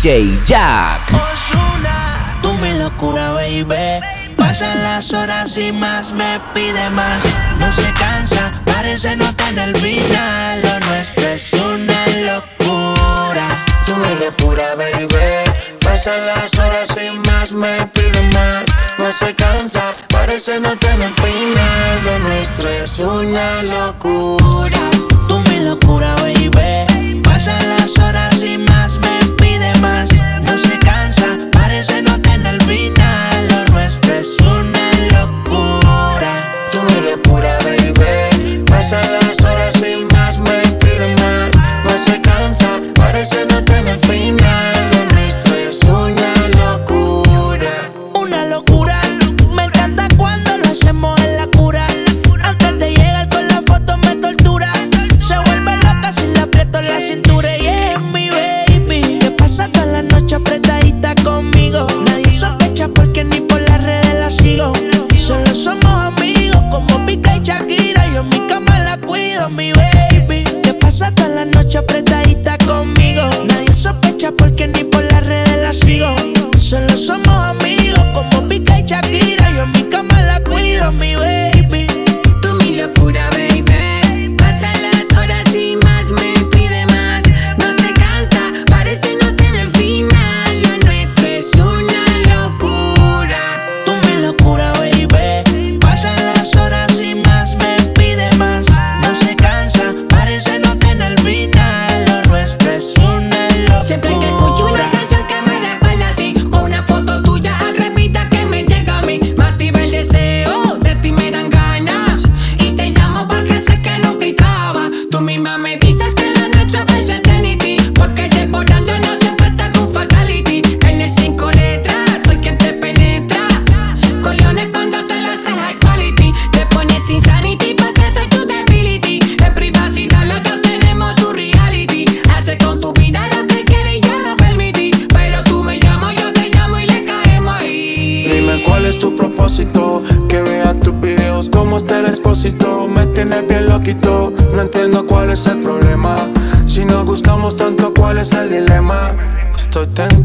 DJ Jack. Osuna, tú mi locura, baby. Pasan las horas y más me pide más. No se cansa, parece no tener final. Lo nuestro es una locura. Tú mi locura, baby. Pasan las horas y más me pide más. No se cansa, parece no tener final. Lo nuestro es una locura. Tú mi locura, baby. Pasan las horas y más me más. No se cansa, parece no tener final. Lo nuestro es una locura. Tú mi locura, baby. Pasan las horas y más me pide más. No se cansa, parece no tener final. Estoy tentado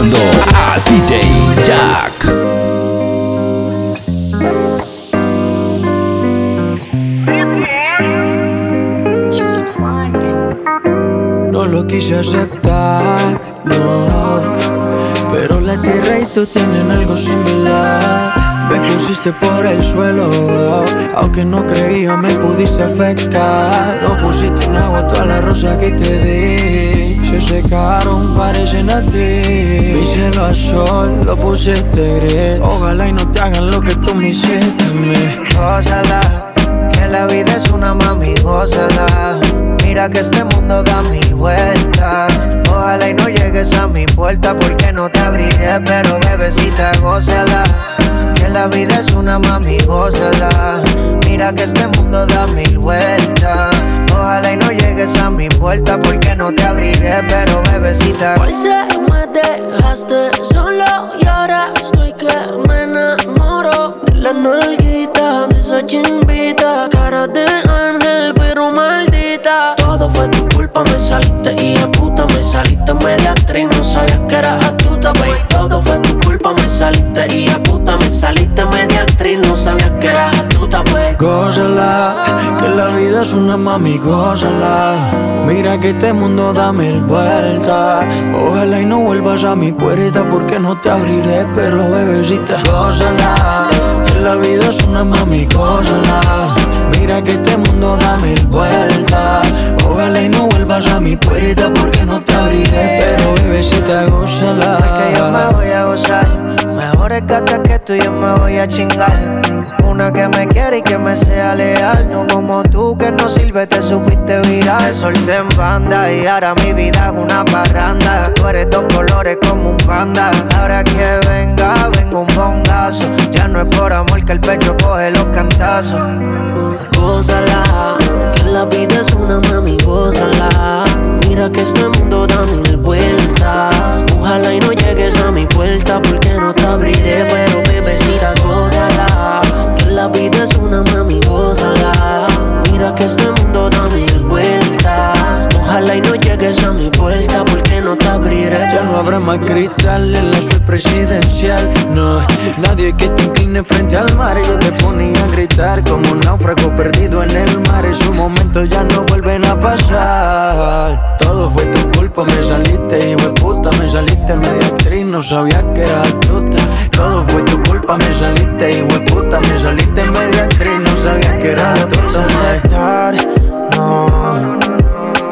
a DJ Jack. No lo quise aceptar, no. Pero la tierra y tú tienen algo similar. Me pusiste por el suelo, aunque no creía me pudiste afectar. No pusiste en agua todas las rosas que te di. Se secaron, parecen a ti. Cielo a sol, lo pusiste gris. Ojalá y no te hagan lo que tú me hiciste a mí. Gózala, que la vida es una mami, gózala. Mira que este mundo da mil vueltas. Ojalá y no llegues a mi puerta porque no te abriré, pero bebecita, gózala. Que la vida es una mami, gózala. Mira que este mundo da mil vueltas. Ojalá y no llegues a mi puerta porque no te abriré, pero bebecita. Hoy se me dejaste solo y ahora estoy que me enamoro de la nalguita, de esa chimbita, cara de ángel pero maldita. Todo fue tu culpa, me saliste y a puta me saliste media actriz, no sabía que eras astuta, baby. Todo fue tu culpa, me saliste y a puta me saliste media actriz, no sabía que eras astuta, baby. Gózala, que la vida es una mami, gózala. Mira que este mundo da mil vueltas. Ojalá y no vuelvas a mi puerta porque no te abriré, pero bebecita, gózala. Que la vida es una mami, gózala. Mira que este mundo da mil vueltas. Ojalá y no vuelvas a mi puerta porque no te abriré, pero bebecita, gózala. que ella hasta que tú y yo me voy a chingar. Una que me quiere y que me sea leal. No como tú que no sirve, te supiste virar. Te solté en banda y ahora mi vida es una parranda. Tú eres dos colores como un panda. Ahora que venga, vengo un bongazo. Ya no es por amor que el pecho coge los cantazos. Que la vida es una mami, gózala. Mira que este mundo da mil vueltas. Ojalá y no llegues a mi puerta porque no te abriré, pero bebecita, gózala. Que la vida es una mami, gózala. Mira que este mundo da mil vueltas. Ojalá y no llegues a mi puerta no habrá más cristal en la suite presidencial. No, nadie que te incline frente al mar. Yo te ponía a gritar como un náufrago perdido en el mar. Esos momentos ya no vuelven a pasar. Todo fue tu culpa, me saliste, hijo de puta. Me saliste media actriz, no sabía que eras astuta. Todo fue tu culpa, me saliste, hijo de puta. Me saliste media actriz, no sabía que eras No lo quise astuta. aceptar, no.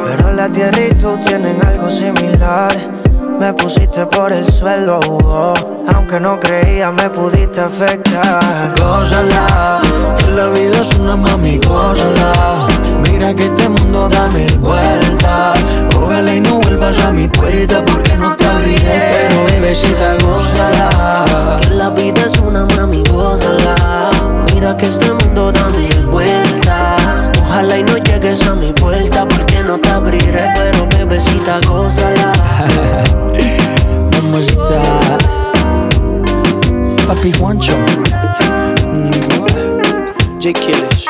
Pero la tierra y tú tienen algo similar. Me pusiste por el suelo, oh. aunque no creía me pudiste afectar. Gózala, que la vida es una mami, gózala. Mira que este mundo da mil vueltas. Ojalá y no vuelvas a mi puerta porque no te abriré. Pero bebecita, gózala. Que la vida es una mami, gózala. Mira que este mundo da mil vueltas. Ojalá y no llegues a mi puerta porque no te abriré, pero bebecita, gózala. Mamacita. Papi Juancho. Mm. J. Killers.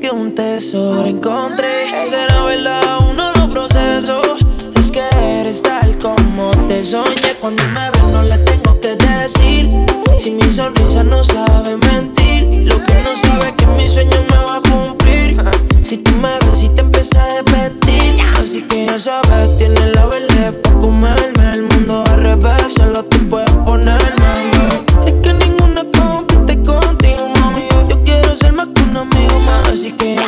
Que un tesoro encontré. Será verdad, uno lo proceso. Es que eres tal como te soñé. Cuando me ves, no le tengo que decir. Si mi sonrisa no sabe mentir, lo que no sabe es que mi sueño me va a cumplir. Si tú me ves y te empieza a repetir, así que ya sabes, tienes la verde para comerme. El mundo al revés, solo tú puedes ponerme.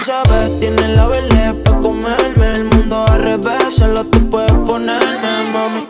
Ya sabes, tienes la verde para comerme. El mundo al revés, solo tú puedes ponerme, mami.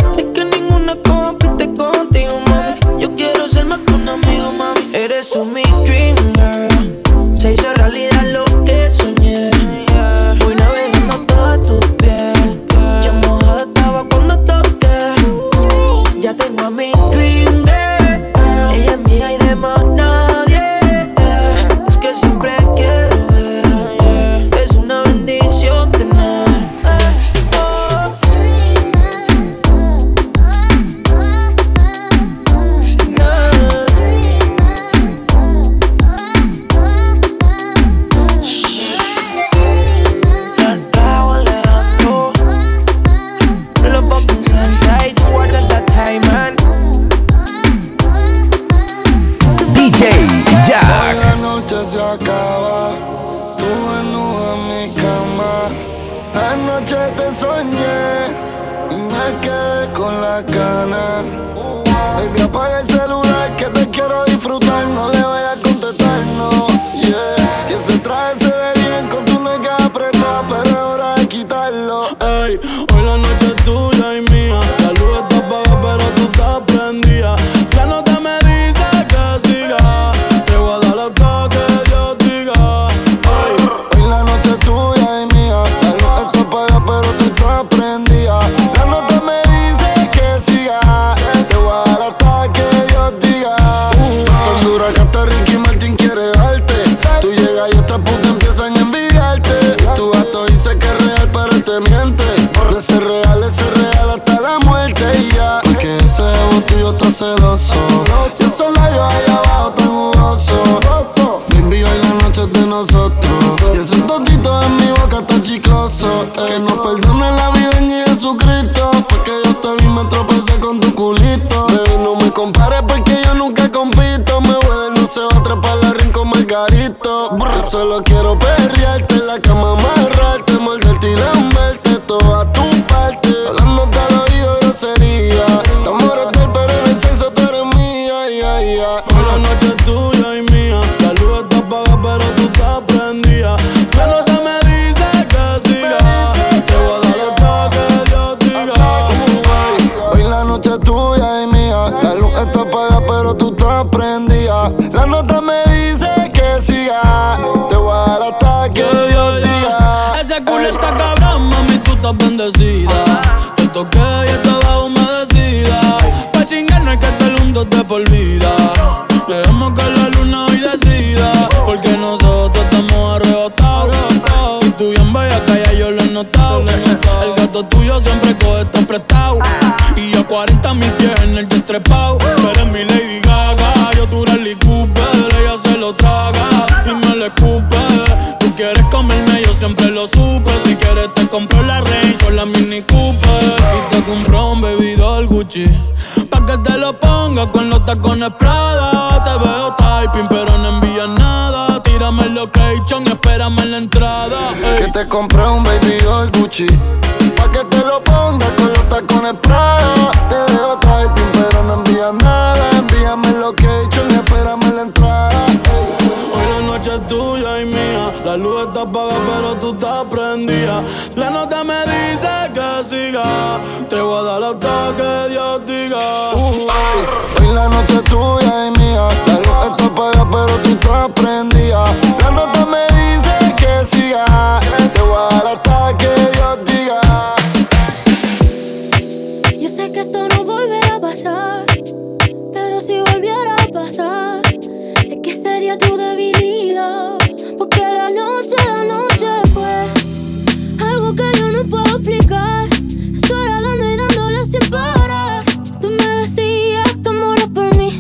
Sería tu debilidad. Porque la noche, la noche fue algo que yo no puedo explicar. Eso era dando y dándole sin parar. Tú me decías que moras por mí.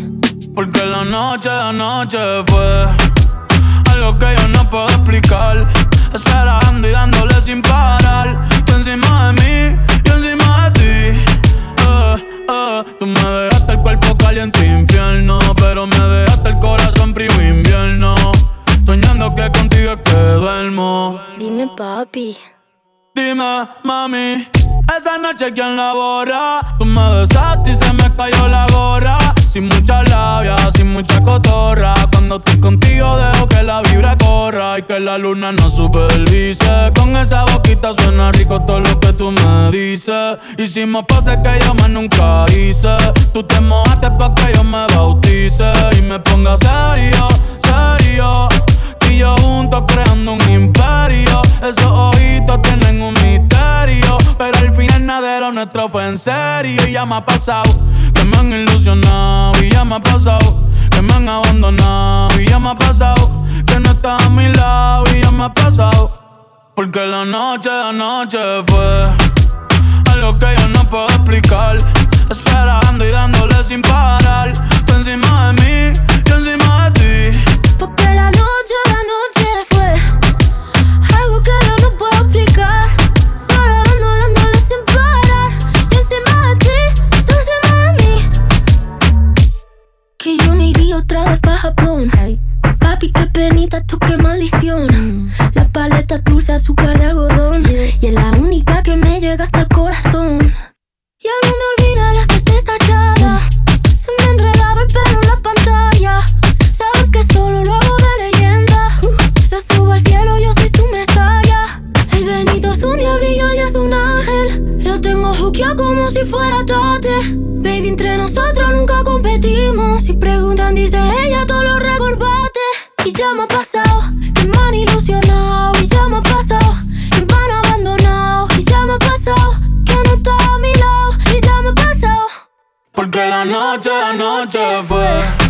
Porque la noche, la noche fue algo que yo no puedo explicar. Esperando y dándole sin parar. Tú encima de mí, que contigo es que duermo. Dime, papi. Dime, mami, esa noche quién la borra. Tú me besaste y se me cayó la gorra. Sin mucha labia, sin mucha cotorra. Cuando estoy contigo dejo que la vibra corra y que la luna no supervise. Con esa boquita suena rico todo lo que tú me dices. Hicimos pases que yo más nunca hice. Tú te mojaste pa' que yo me bautice y me ponga serio, serio. Y yo juntos creando un imperio. Esos ojitos tienen un misterio. Pero al final nada de nuestro fue en serio. Y ya me ha pasado que me han ilusionado. Y ya me ha pasado que me han abandonado. Y ya me ha pasado que no estás a mi lado. Y ya me ha pasado. Porque la noche, la noche fue algo que yo no puedo explicar. Esperando y dándole sin parar. Tú encima de mí, Porque la noche, la noche fue algo que yo no puedo explicar. Solo dando, dándole sin parar. Y encima de ti, tú encima de mí. Que yo me iría otra vez pa' Japón. Papi, qué penita, tú qué maldición. La paleta dulce, azúcar de algodón. Y es la única que me llega hasta el corazón. Y algo me olvida la certeza echada. Se me enredaba el pelo en la pantalla. Lo hago de leyenda. Lo subo al cielo, yo soy su mesaya. El Benito es un diablillo y es un ángel. Lo tengo juqueado como si fuera tate. Baby, entre nosotros nunca competimos. Si preguntan, dice ella, todo lo recorbaste. Y ya me ha pasado, que me han ilusionado. Y ya me ha pasado, que me han abandonado. Y ya me ha pasado, que no está a mi lado. Y ya me ha pasado. Porque la noche, la noche fue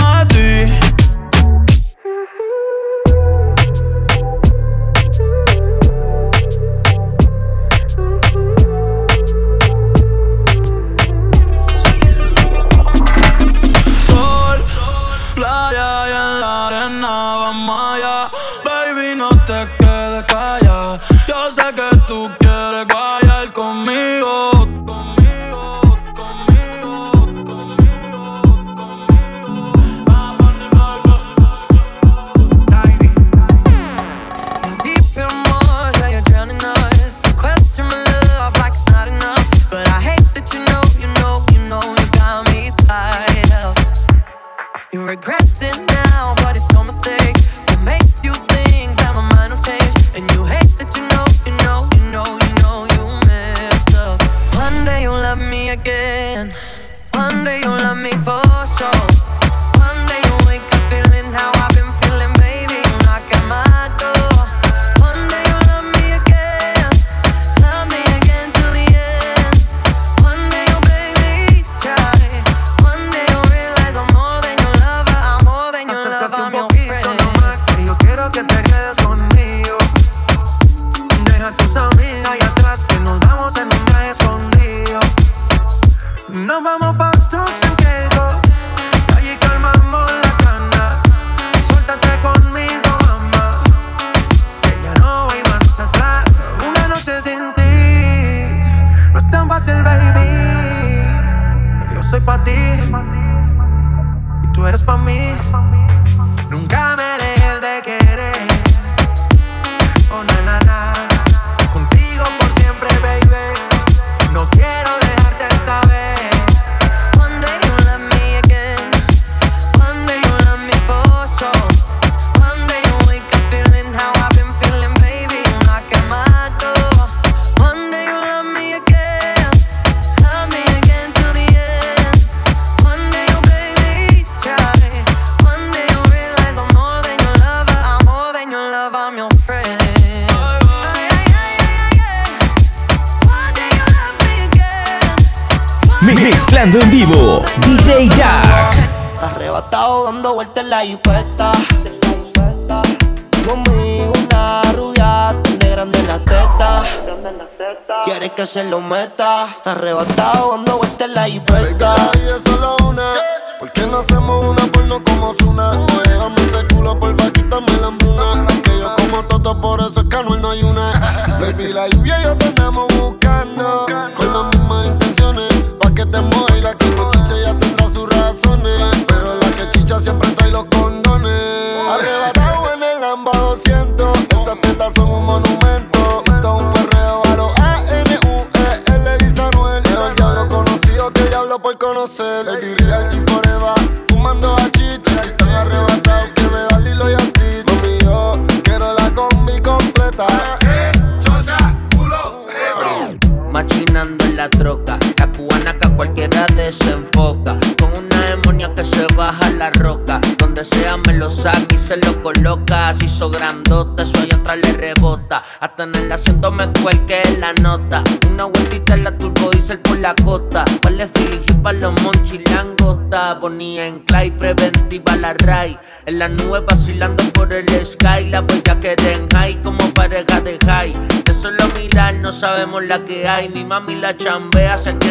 hacerlo más. la que hay. Mi mami la chambea, se queda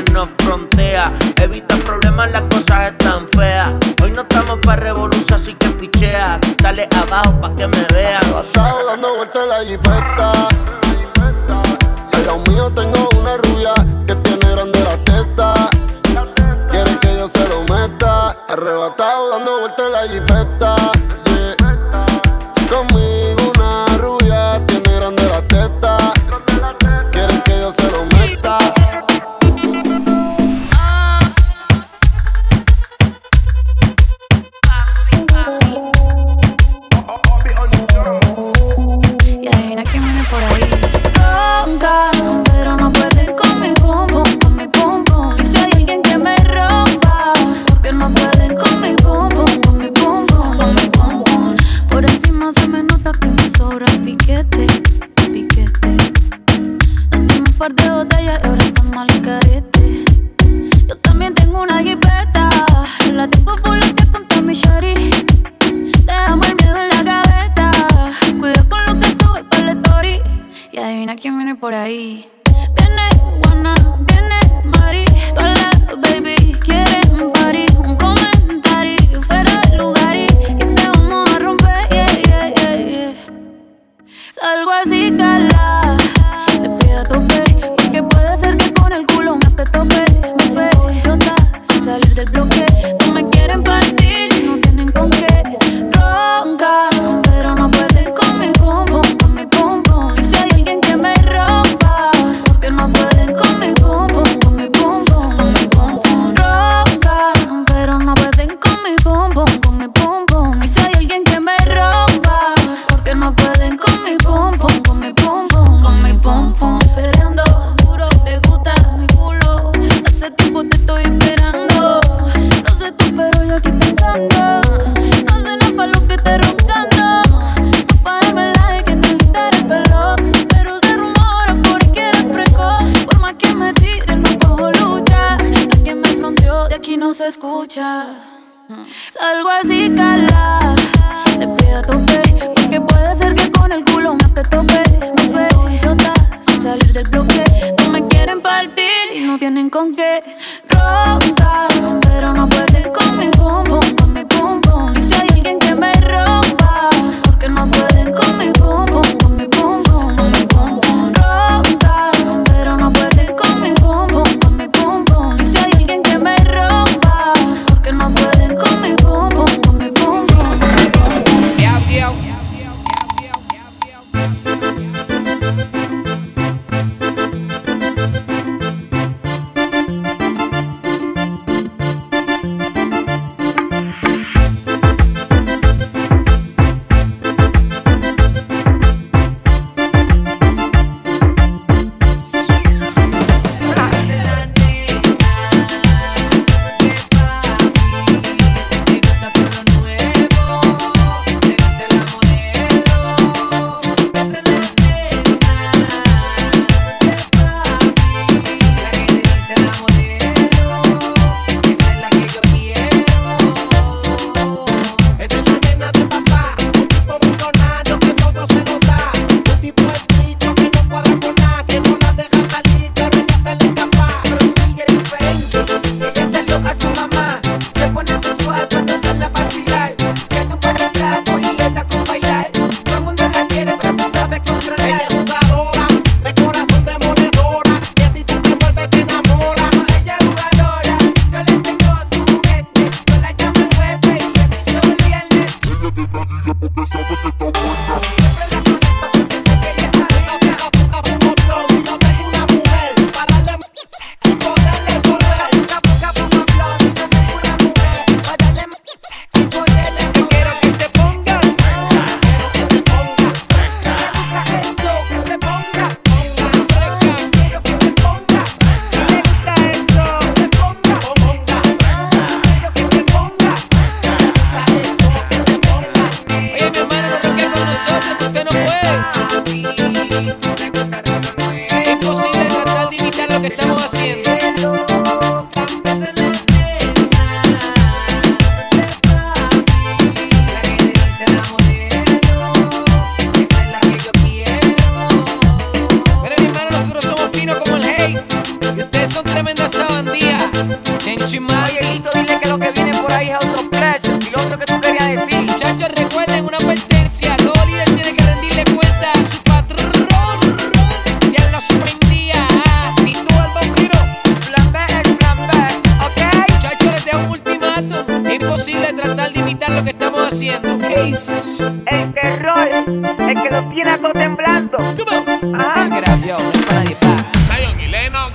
de tratar de imitar lo que estamos haciendo. Ace. El terror, el que nos tiene a todos temblando. Come on. Ajá. Yo, no es para nadie, y Lennox.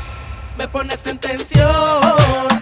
Me pones en tensión.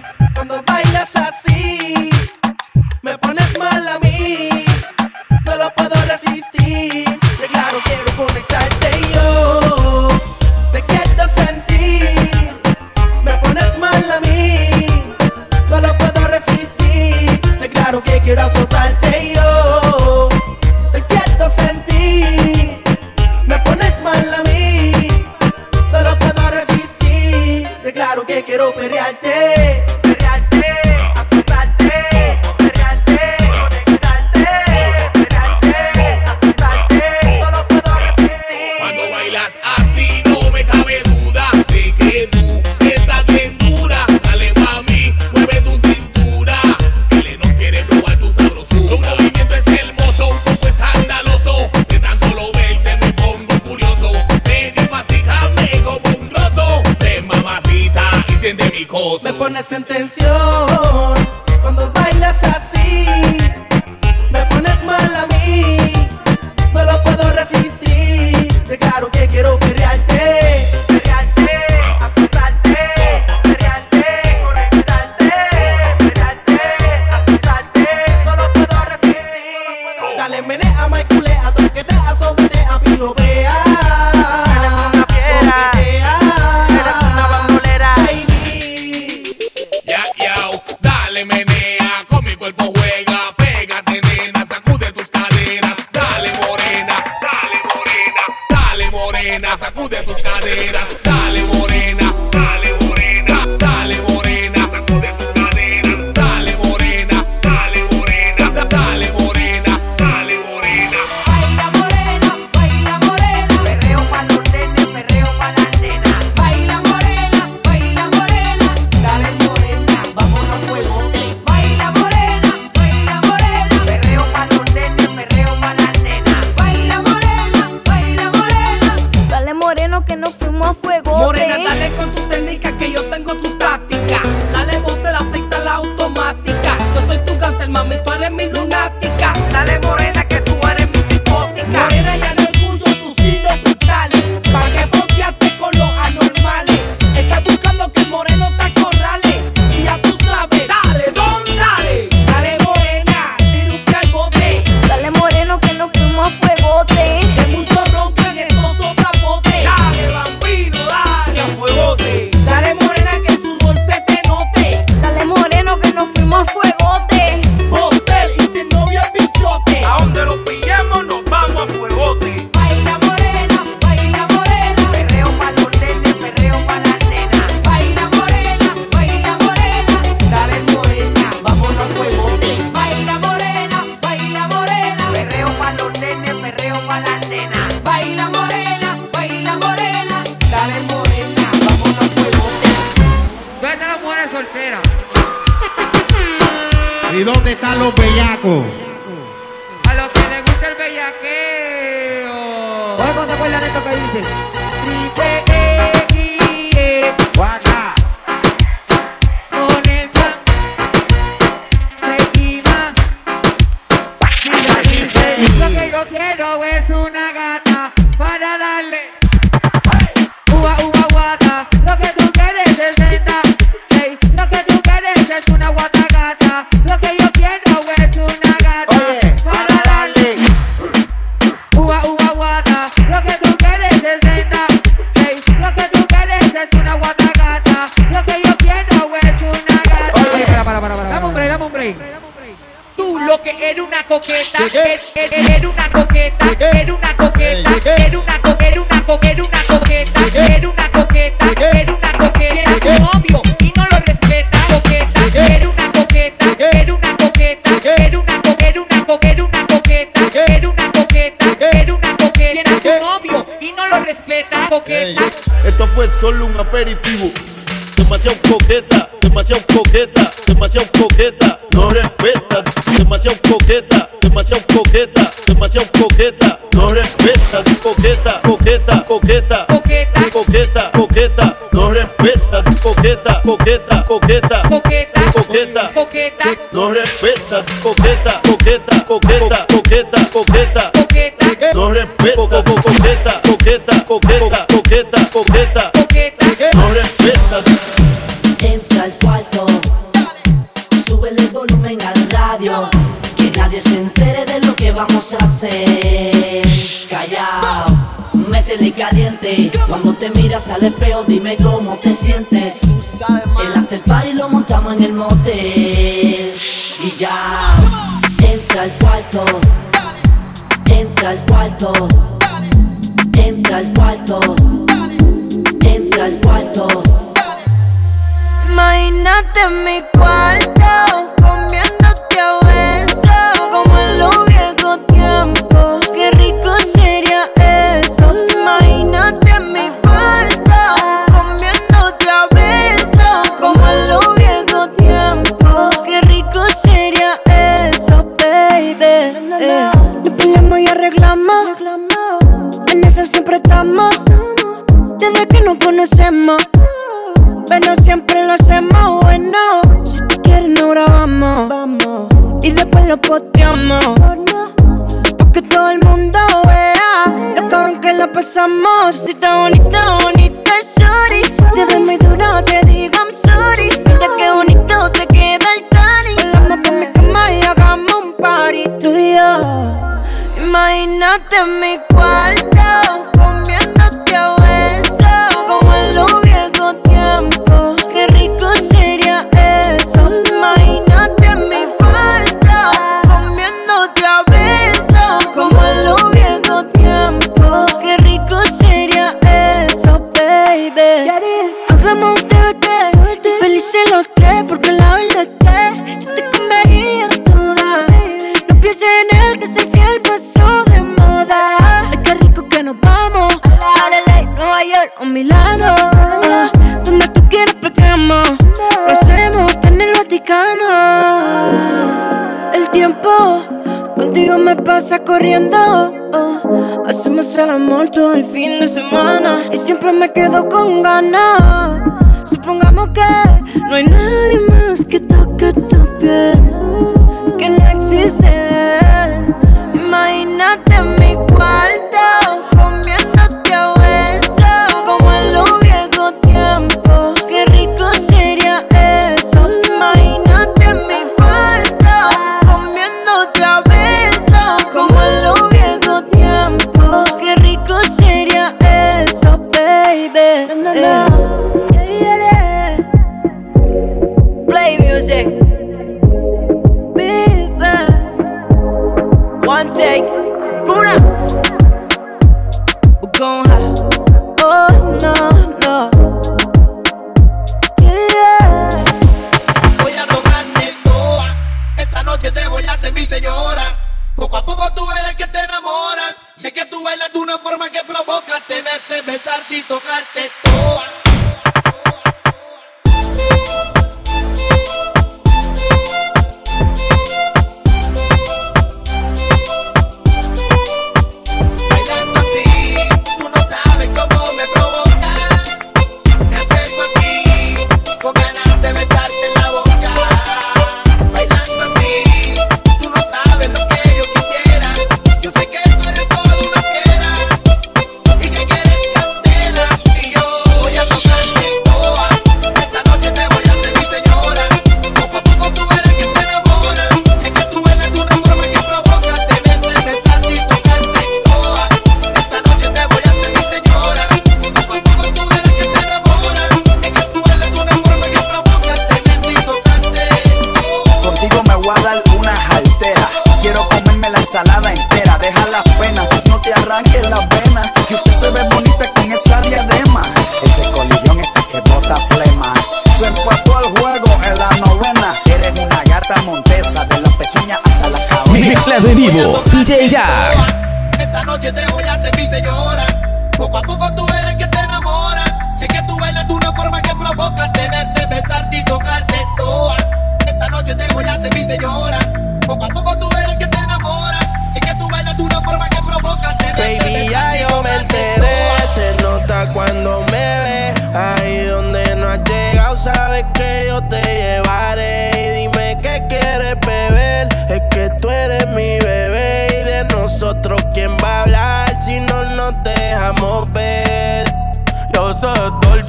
coqueta, coqueta, coqueta, coqueta, coqueta, no respeta, coqueta, coqueta, coqueta, coqueta, coqueta, coqueta, no respeta, coqueta, coqueta, coqueta, coqueta, coqueta, coqueta, no respeta. Entra al cuarto, súbele el volumen al radio, que nadie se entere de lo que vamos a hacer. Callao, métele caliente, cuando te miras al espejo dime cómo one take. Guna. We're going high. Oh, no, no. Yeah. Voy a tocarte toa. Esta noche te voy a hacer mi señora. Poco a poco tú eres que te enamoras. Y es que tú bailas de una forma que provoca. Tenerte, besarte y tocarte toa.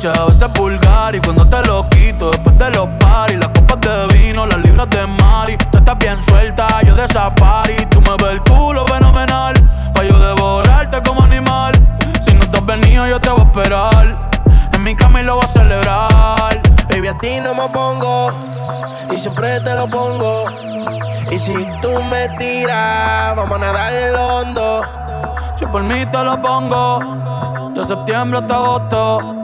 noche a veces vulgar y cuando te lo quito después de los paris, las copas de vino, las libras de mari. Tú estás bien suelta, yo de safari, tú me ves el culo fenomenal, pa yo devorarte como animal. Si no estás venido yo te voy a esperar, en mi cama y lo voy a celebrar. Baby a ti no me pongo y siempre te lo pongo. Y si tú me tiras, vamos a nadar el hondo. Si por mí te lo pongo, de septiembre hasta agosto.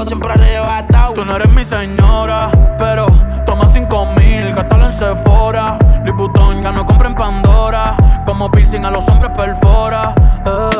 todo siempre arrebatado. Tú no eres mi señora, pero toma cinco mil, gastalo en Sephora. Louis Vuitton ya no compren Pandora. Como piercing a los hombres perfora. Eh.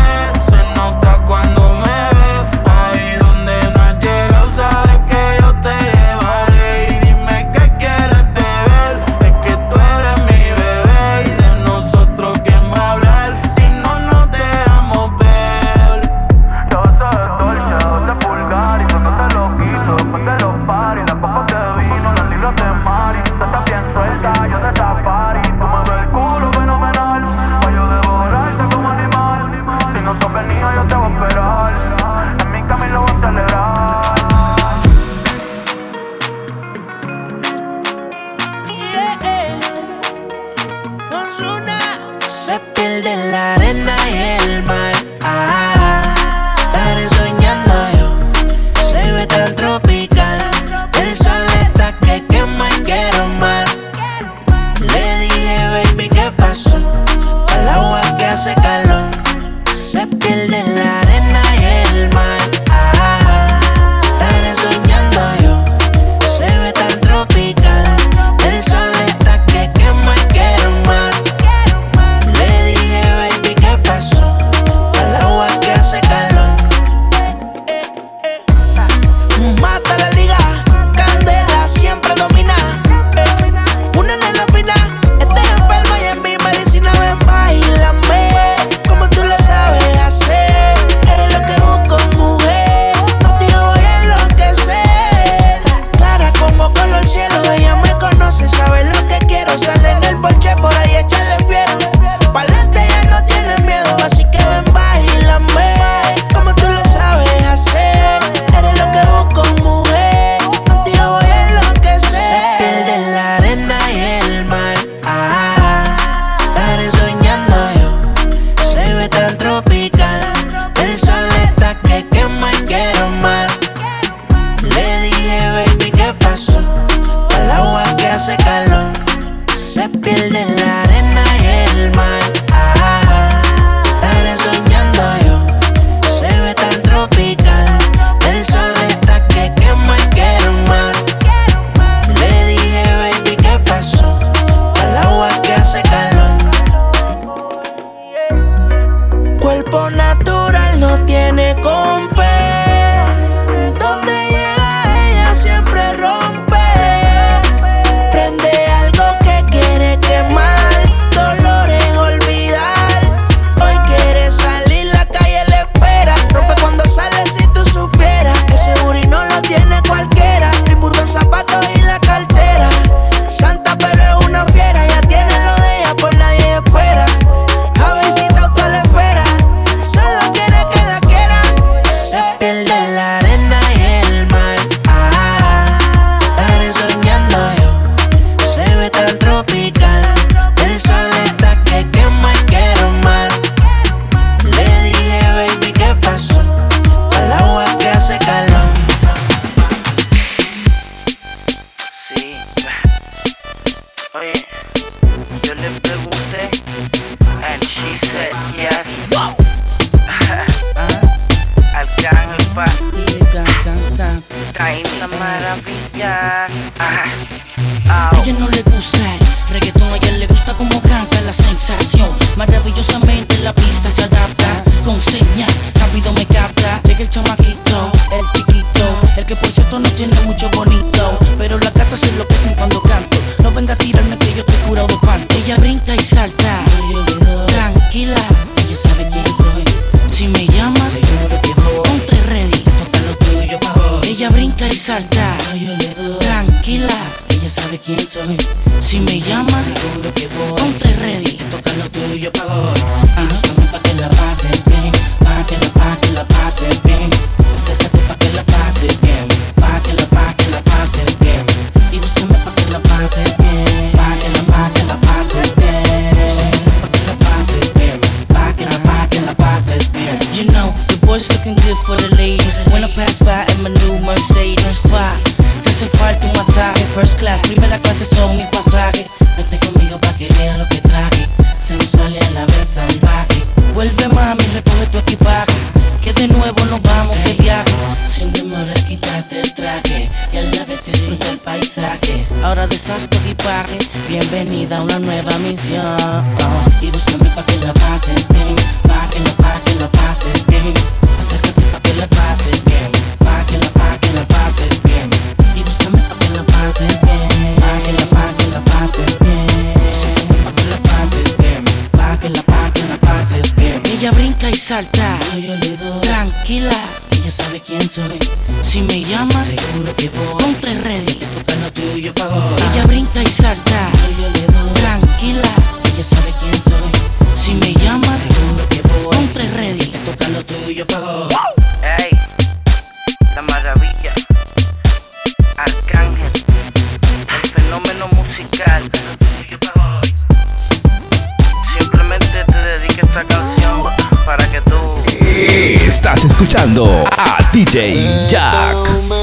Tranquila, ella sabe quién soy. Si me llama, seguro que ready, toca lo tuyo hoy. Pa' que la pases bien. Pa' que la, pa' que la pases bien. Acércate que la pases bien. Pa' que la, pa' que la pases bien. Y búscame pa' que la pases bien. Pa' que la, la que la que la, que la. You know, the boy's looking good for the First class, primera clase son mis pasajes. Vete conmigo pa' que vean lo que traje. Sensual y a la vez salvaje. Vuelve mami, recoge tu equipaje. Que de nuevo nos vamos de viaje. Sin demora, quítate el traje. Y a la vez disfruta el paisaje. Ahora deshaz tu equipaje. Bienvenida a una nueva misión. Oh. Y búscame pa' que la pases bien. Pa' que la, pa' que la pases. Acércate pa' que la pases bien. saltar. Tranquila, ella sabe quién soy. Si me llama, seguro que voy. Ponte ready. Tuyo ella brinca y salta. Tranquila, ella sabe quién soy. Si me llama, seguro que voy. Ponte ready. Toca lo tuyo pa' Ey, la maravilla. Arcángel, el fenómeno musical. Simplemente te dedico esta canción. Estás escuchando a DJ Jack.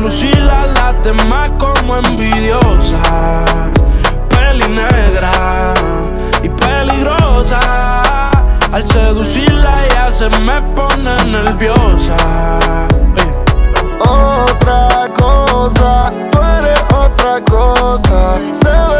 lucir a las como envidiosa. Peli negra y peligrosa. Al seducirla ya se me pone nerviosa. Eh. Otra cosa, tú eres otra cosa. Se ve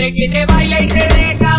quiere que te baile y te deja.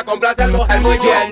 complacernos es muy bien.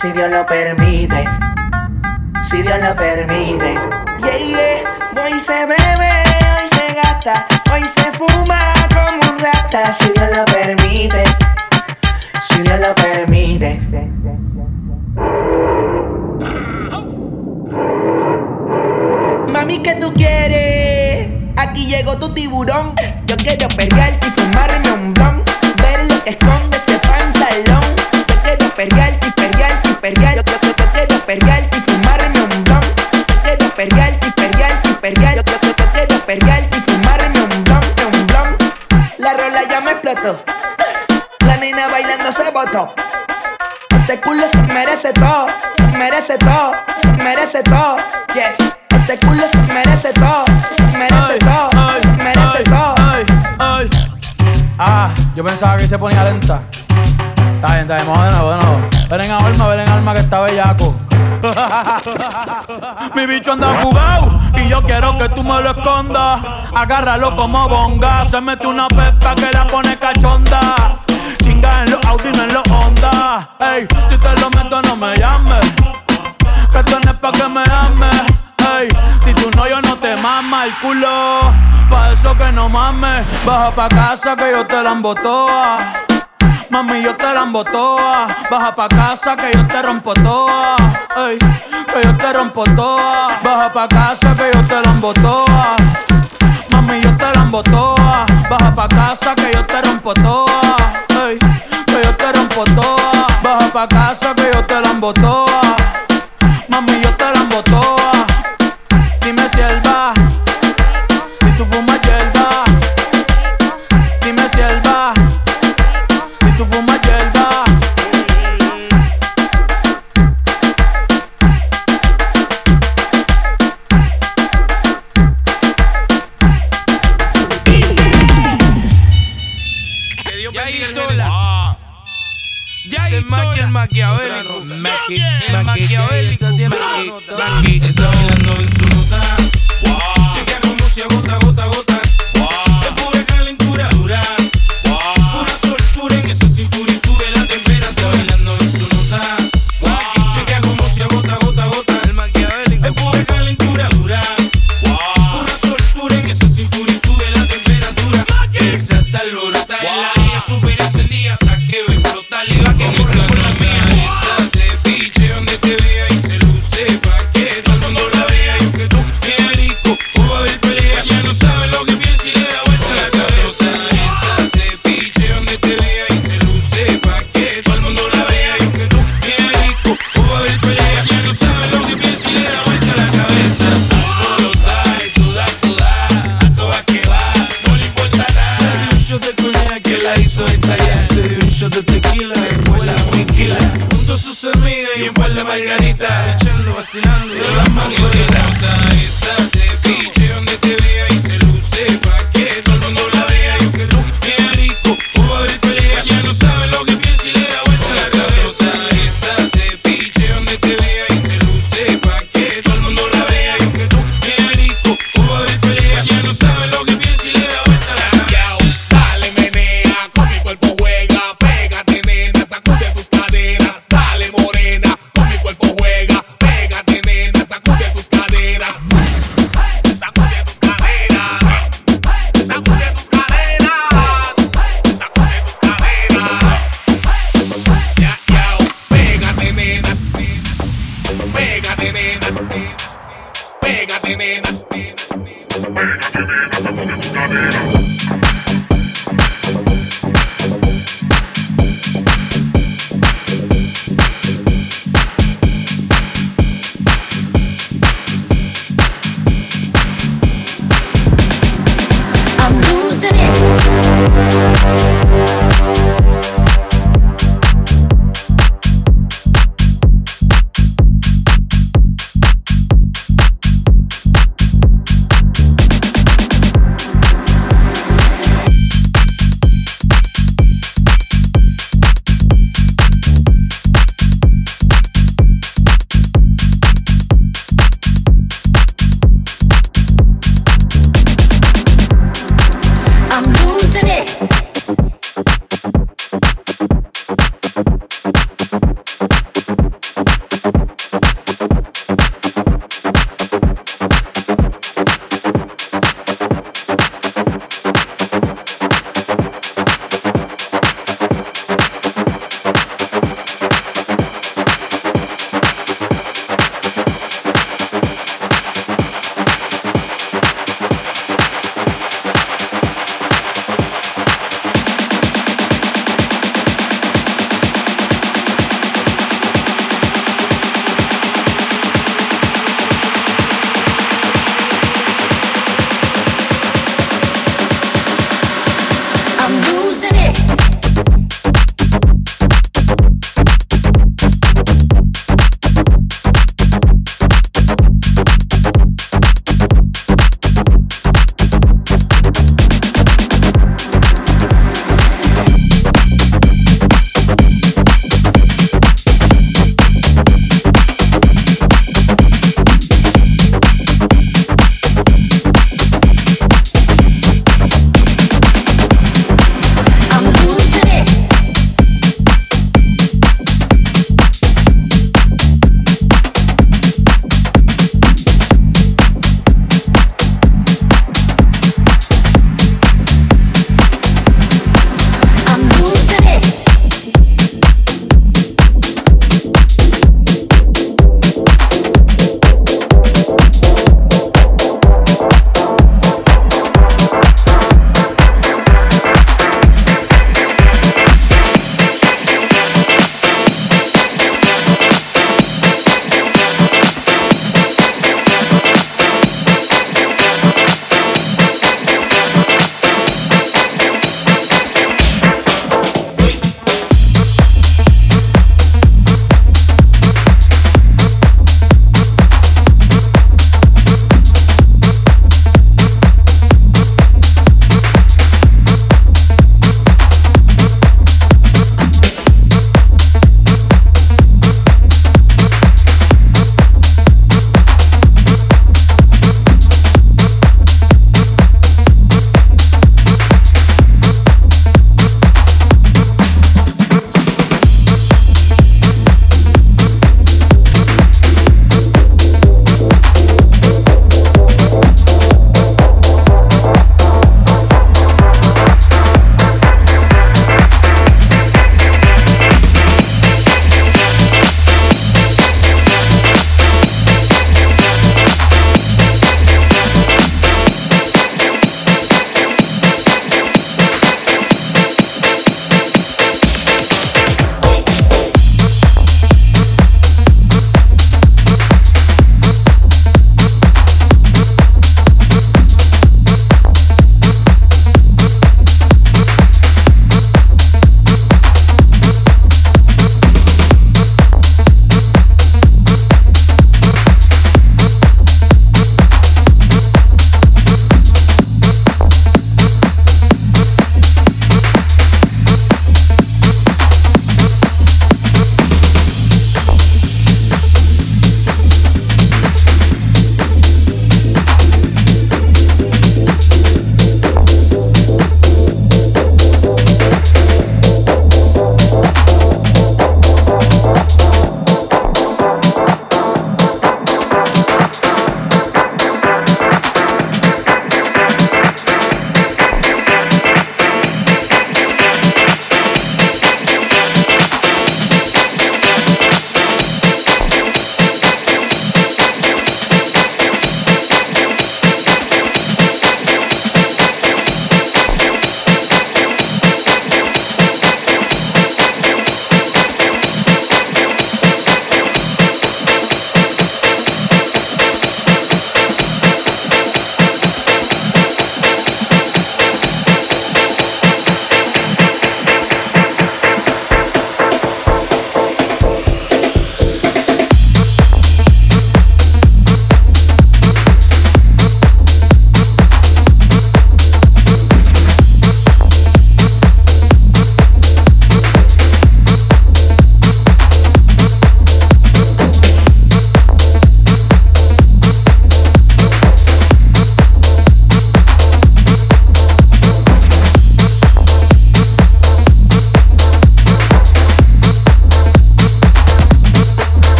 si Dios lo permite. se ponía lenta. Está bien, está bien, vamos de nuevo, de nuevo. Ven en alma, ven en alma que está bellaco. Mi bicho anda jugado y yo quiero que tú me lo escondas. Agárralo como bonga. Se mete una pepa que la pone mama el culo. Pa' eso que no mames. Baja pa' casa que yo te la embotoa. Mami, yo te la embotoa. Baja pa' casa que yo te rompo toa. Ey, que yo te rompo toa. Baja pa' casa que yo te la embotoa. Mami, yo te la embotoa. Baja pa' casa que yo te rompo toa. Ey, que yo te rompo toa. Baja pa' casa que yo te la embotoa. el maquiavélico. El maquiavélico. Está bailando en su nota. Gota gota margarita, echando, vacilando, y la manguerita.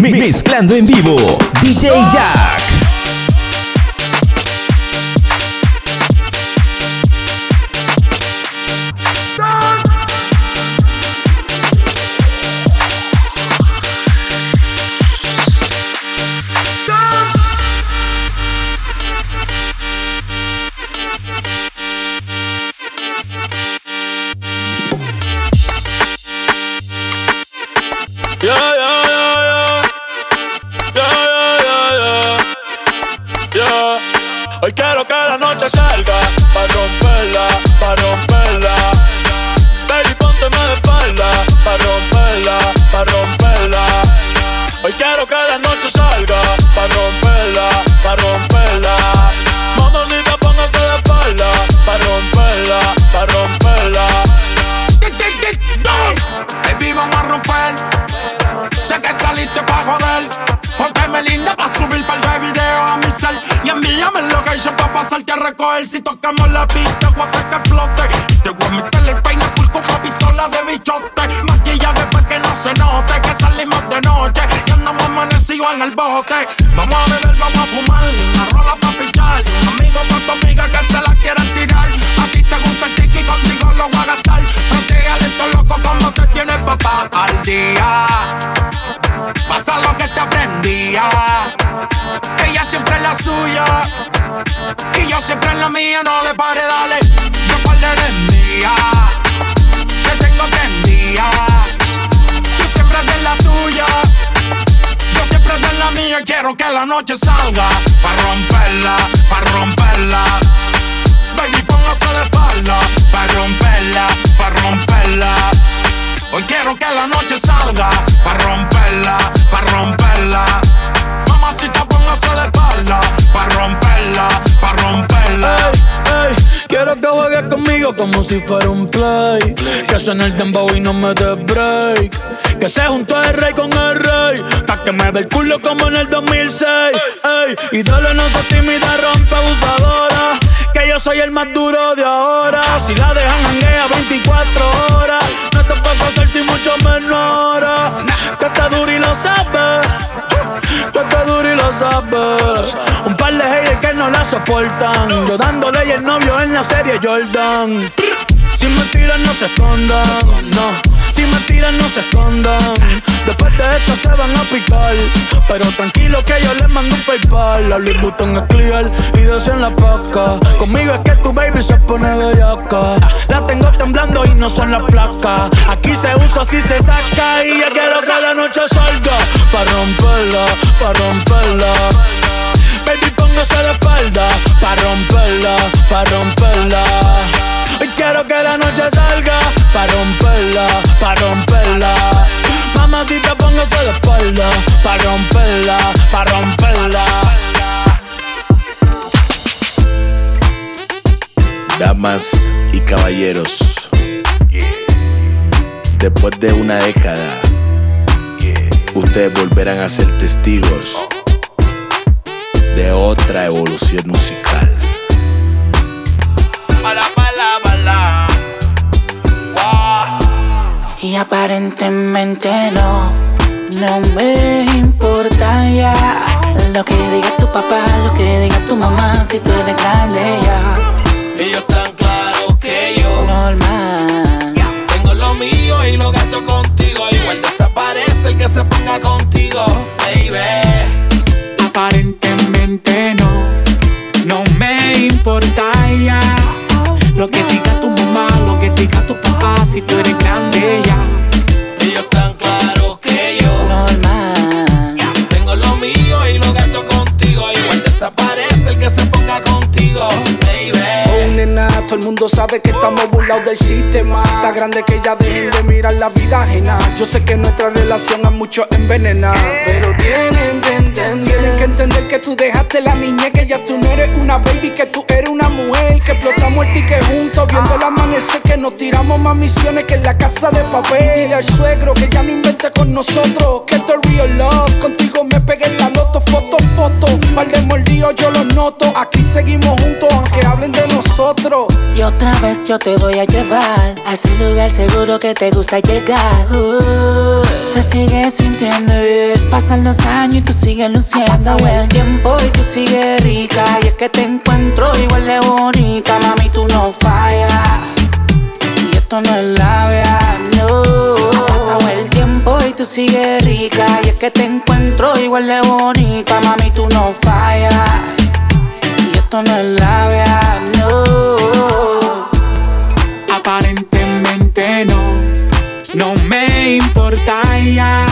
Mezclando en vivo. DJ Jack. Soportan. Yo dándole y el novio en la serie Jordan. Sin mentiras no se escondan, no. Sin mentiras no se escondan. Después de esto se van a picar. Pero tranquilo que yo les mando un paypal. La Louis es clear y en la paca. Conmigo es que tu baby se pone bellaca. La tengo temblando y no son las placas. Aquí se usa si se saca. Y ya quiero que la noche salga. Pa' romperla, pa' romperla. Póngase de espalda Pa' romperla, pa' romperla. Hoy quiero que la noche salga Pa' romperla, pa' romperla. Mamacita, póngase de espalda Pa' romperla, pa' romperla. Damas y caballeros, después de una década, ustedes volverán a ser testigos de otra evolución musical. Y aparentemente no, no me importa ya. Lo que diga tu papá, lo que diga tu mamá Si tú eres grande ya. Ellos tan claros que yo Normal. Tengo lo mío y lo gasto contigo. Igual desaparece el que se ponga contigo, mundo sabe que estamos burlados del sistema. Está grande que ya dejen de mirar la vida ajena. Yo sé que nuestra relación a muchos envenena. Pero tienen que entender, tienen que entender que tú dejaste la niñez, que ya tú no eres una baby, que tú eres una mujer, que explotamos el ticket juntos, viendo el amanecer, que nos tiramos más misiones que en la casa de papel. Y al suegro que ya no invente con nosotros, que esto es real love. Contigo me pegué en la loto, foto, foto. Par de mordidos yo los noto. Aquí seguimos juntos, aunque hablen de nosotros. Y otra vez yo te voy a llevar A ese lugar seguro que te gusta llegar Uh, se sigue sintiendo bien. Pasan los años y tú sigues luciendo. Ha pasado el tiempo y tú sigues rica. Y es que te encuentro igual de bonita, mami, tú no fallas. Y esto no es labia, no. Ha pasado el tiempo y tú sigues rica. Y es que te encuentro igual de bonita, mami, tú no fallas. Y esto no es labia, no. No, no me importa ya.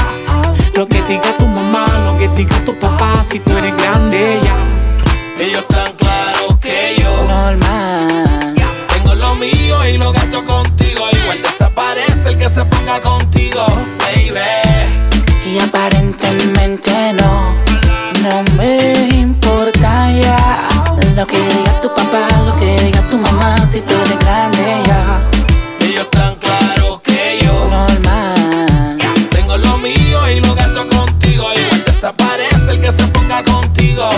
Lo que diga tu mamá, lo que diga tu papá, si tú eres grande ya. Ellos están claros que yo Normal. tengo lo mío y lo gasto contigo. Igual desaparece el que se ponga contigo, baby. Y aparentemente no, no me importa ya Lo que diga tu papá, lo que diga tu mamá Si tú eres grande ya desaparece el que se ponga contigo.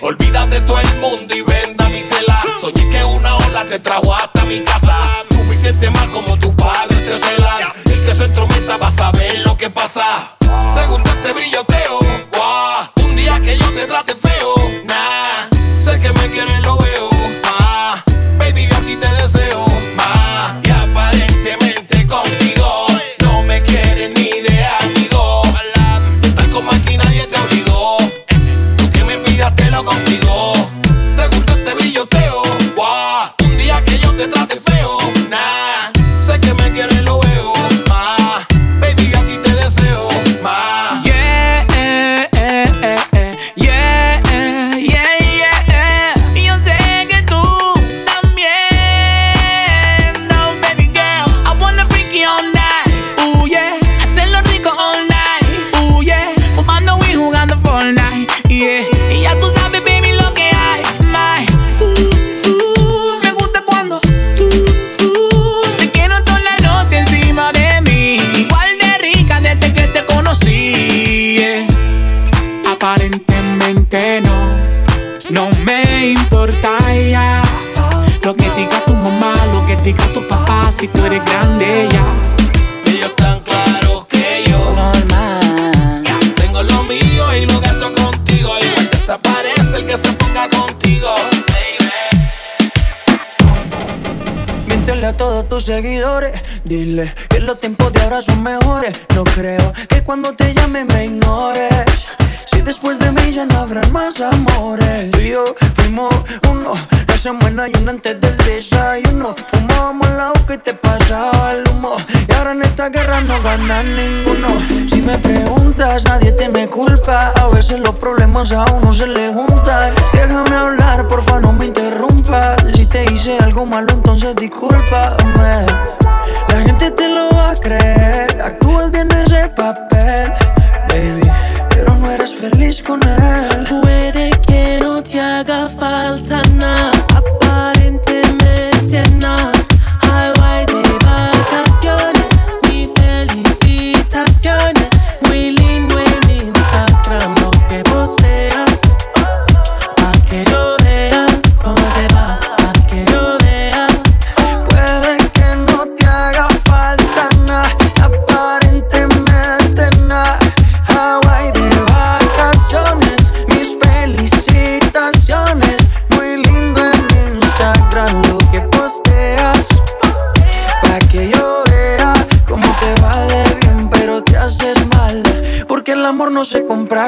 Olvídate todo el mundo y venda mi cela. Soñé que una ola te trajo hasta mi casa. Suficiente más como tu padre te celan. El que se entrometa va a saber lo que pasa. ¿Te gusta este brilloteo? Lo que diga tu mamá, lo que diga tu papá, si tú eres grande ya. Ellos están claros que yo Normal tengo lo mío y lo gasto contigo. Igual desaparece el que se todos tus seguidores. Dile que los tiempos de ahora son mejores. No creo que cuando te llame me ignores. Si después de mí ya no habrá más amores. Tú y yo fuimos uno. La semana y una antes del desayuno. Fumábamos la que te pasaba el humo. Y ahora en esta guerra no gana ninguno. Me preguntas, nadie te me culpa. A veces los problemas a uno se le juntan. Déjame hablar, porfa, no me interrumpas. Si te hice algo malo, entonces discúlpame. La gente te lo va a creer. Actúas bien ese papel, baby. Pero no eres feliz con él.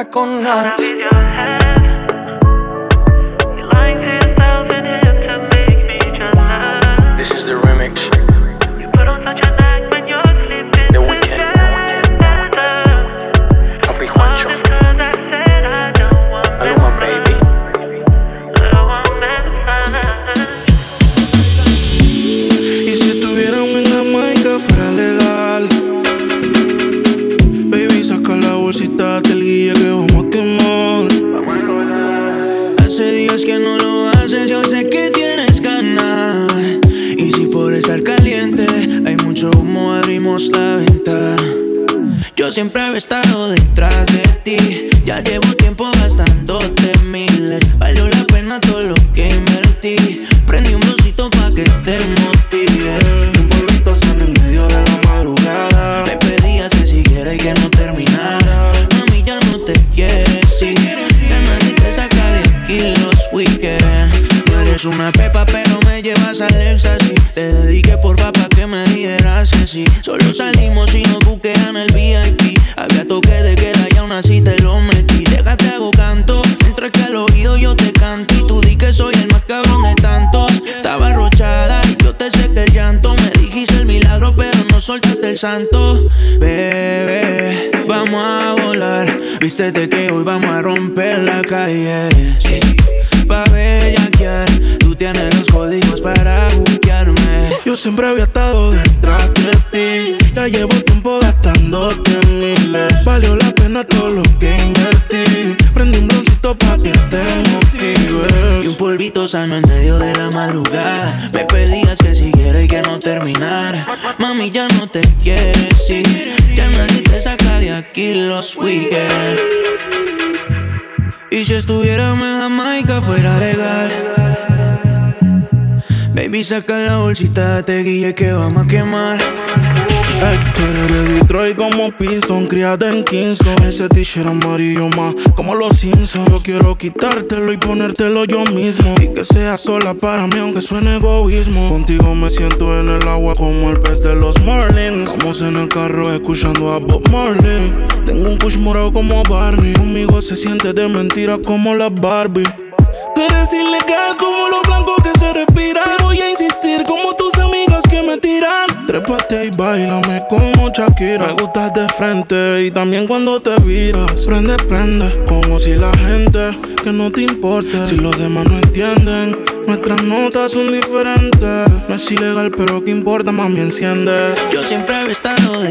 Con nada. bolsita de este guille que vamos a quemar. Héctor de Detroit como Piston, criada en Kingston. Ese t-shirt amarillo más como los Simpsons. Yo quiero quitártelo y ponértelo yo mismo. Y que sea sola para mí, aunque suene egoísmo. Contigo me siento en el agua como el pez de los Marlins. Vamos en el carro escuchando a Bob Marley. Tengo un push morado como Barney. Conmigo se siente de mentira como la Barbie. Tú eres ilegal como lo blanco que se respira. Te voy a insistir tiran. Trépate y bailame como Shakira. Me gustas de frente y también cuando te viras. Prende, prende, como si la gente que no te importe. Si los demás no entienden, nuestras notas son diferentes. No es ilegal, pero qué importa, más me enciende. Yo siempre he estado de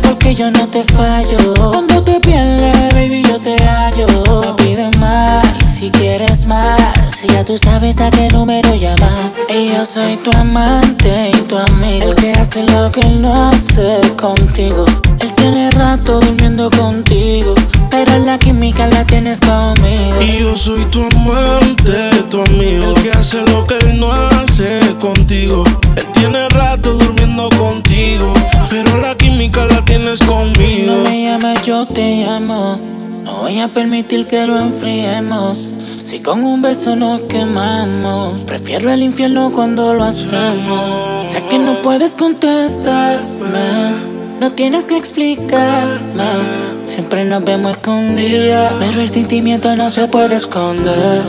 porque yo no te fallo. Cuando te pierdes, baby, yo te hallo. Me pides más, si quieres más. Ya tú sabes a qué número llamar. Y yo soy tu amante y tu amigo. El que hace lo que él no hace contigo. Él tiene rato durmiendo contigo. Pero la química la tienes conmigo. Y yo soy tu amante, tu amigo. El que hace lo que él no hace contigo. Él tiene rato durmiendo contigo. Pero la química la Si no me llamas, yo te llamo. No voy a permitir que lo enfriemos. Si con un beso nos quemamos, prefiero el infierno cuando lo hacemos. Sé que no puedes contestarme, no tienes que explicarme. Siempre nos vemos escondidas, pero el sentimiento no se puede esconder.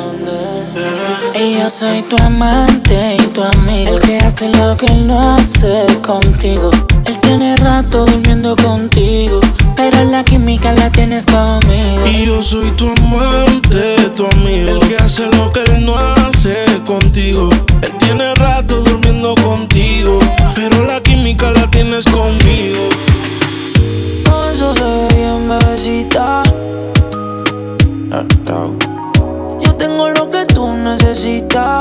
Y yo soy tu amante tu amigo. El que hace lo que él no hace contigo. Él tiene rato durmiendo contigo. Pero la química la tienes conmigo. Y yo soy tu amante, tu amigo. El que hace lo que él no hace contigo. Él tiene rato durmiendo contigo. Pero la química la tienes conmigo. Todo eso se ve bien, bebecita. Yo tengo lo que tú necesitas.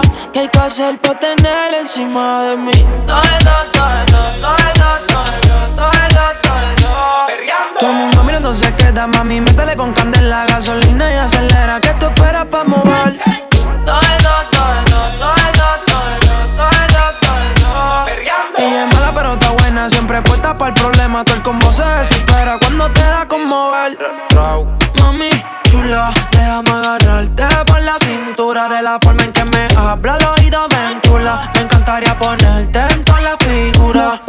¿Qué hay que hacer tener encima de mí? Todo eso, todo eso, todo eso, todo eso, todo eso, todo. Todo el mundo mirando se queda, mami. Métele con candela, gasolina y acelera. ¿Qué tú esperas para mover? Todo eso, todo eso, todo eso, todo eso, todo eso, todo eso. Ella es mala, pero está buena. Siempre puesta para el problema. Todo el combo se desespera cuando te da como ver. Mami, déjame agarrarte por la cintura De la forma en que me habla. Al oído chula. Me encantaría ponerte en toda la figura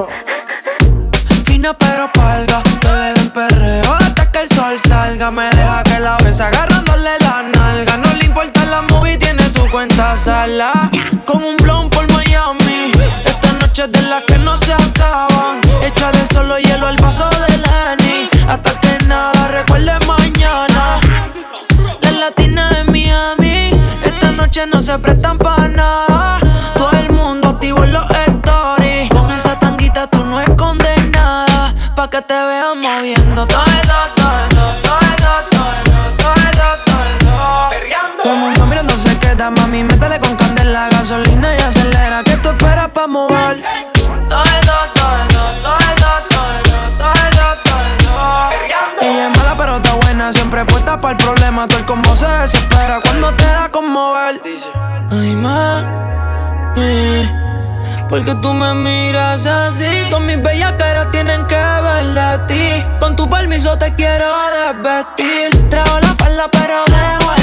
No se prestan para nada Todo el mundo activo en los stories Con esa tanguita tú no escondes nada Pa' que te vean moviendo todo eso, todo eso, todo eso, todo eso, todo eso, todo eso Todo el mundo mirando se queda, mami, métele con candela Gasolina y acelera, ¿qué tú esperas pa' mover? Todo eso, todo eso, todo eso, todo eso, todo eso, todo eso Ella es mala pero está buena, siempre puesta para el problema Todo el combo se desespera Ay, mami porque tú me miras así Todas mis bellas caras tienen que ver de ti. Con tu permiso te quiero desvestir. Traigo la falda pero dejo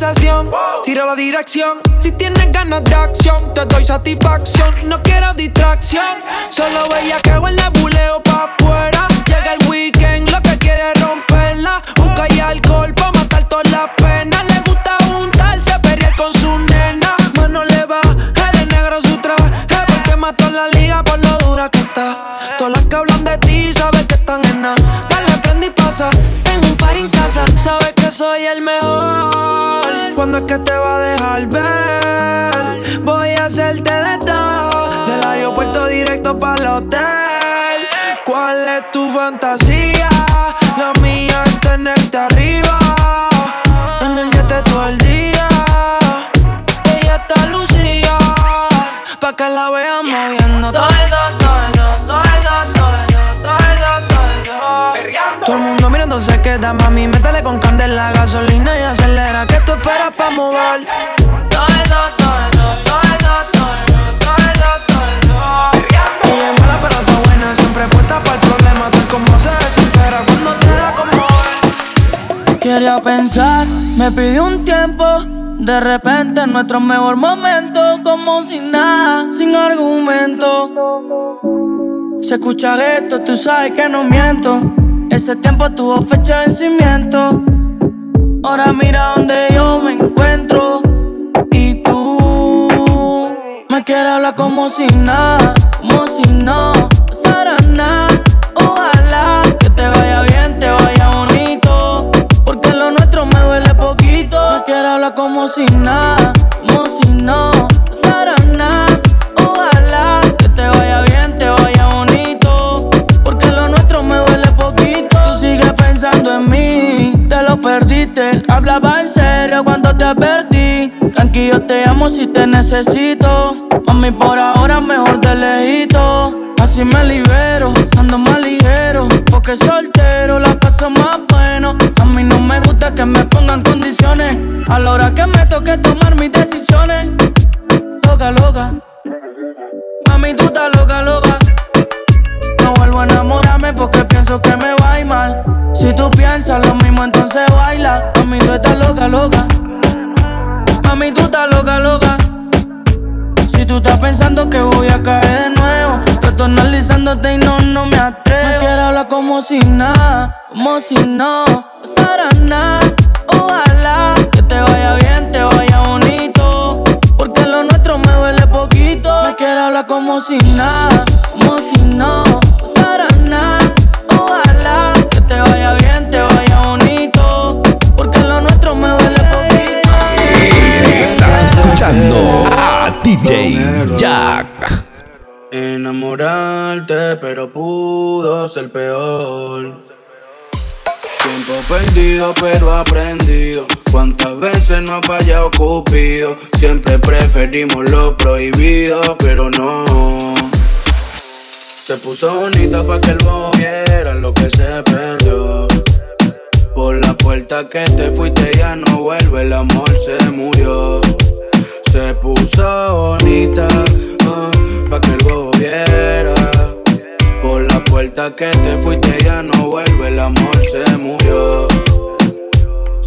la. Tira la dirección. Si tienes ganas de acción, te doy satisfacción. No quiero distracción. Solo veía que el nebuleo pa' afuera. Llega el weekend, lo que quiere es romperla. Busca y alcohol pa' matar todas las penas. Le gusta juntarse, pelear con su nena. Mano le va, de negro su traje. Porque mató la liga por lo dura que está. Todas las que hablan de ti, sabes que están en nada. Dale, prende y pasa. En un par en casa, sabes que soy el mejor. ¿Cuándo es que te va a dejar ver? Voy a hacerte de todo. Del aeropuerto directo para el hotel. ¿Cuál es tu fantasía? La mía es tenerte arriba. En el jet todo el día. Ella está lucía. Pa' que la vean moviendo todo eso, todo eso, todo eso, todo eso, todo eso, todo eso. Todo el mundo mirando se queda, mami, métele con candela, gasolina pa' mover? Quería pensar, me pidió un tiempo. De repente, en nuestro mejor momento, como sin nada, sin argumento. Se escucha esto, tú sabes que no miento. Ese tiempo tuvo fecha de vencimiento. Ahora mira donde yo me encuentro. Y tú me quieres hablar como si nada, como si no pasara nada. Ojalá que te vaya bien, te vaya bonito. Porque lo nuestro me duele poquito. Me quieres hablar como si nada, como si no perdiste. Hablaba en serio cuando te advertí. Tranquilo, te amo si te necesito. Mami, por ahora mejor de lejito. Así me libero, ando más ligero. Porque soltero la paso más bueno. A mí no me gusta que me pongan condiciones. A la hora que me toque tomar mis decisiones. Loca, loca. Mami, tú estás loca, loca. No vuelvo a enamorarme porque pienso que Si tú piensas lo mismo, entonces baila. Mami, tú estás loca, loca. Mami, tú estás loca, loca. Si tú estás pensando que voy a caer de nuevo, te estoy y no, no me atrevo. Me quiero hablar como si nada, como si no pasara nada. Ojalá que te vaya bien, te vaya bonito. Porque lo nuestro me duele poquito. Me quiero hablar como si nada, como si no pasara nada. Te vaya bien, te vaya bonito. Porque lo nuestro me duele poquito. Estás escuchando a DJ Jack. Enamorarte, pero pudo ser peor. Tiempo perdido, pero aprendido. Cuántas veces no ha fallado Cupido. Siempre preferimos lo prohibido, pero no. Se puso bonita pa' que el bobo viera lo que se perdió. Por la puerta que te fuiste ya no vuelve, el amor se murió. Se puso bonita ah, pa' que el bobo viera. Por la puerta que te fuiste ya no vuelve, el amor se murió.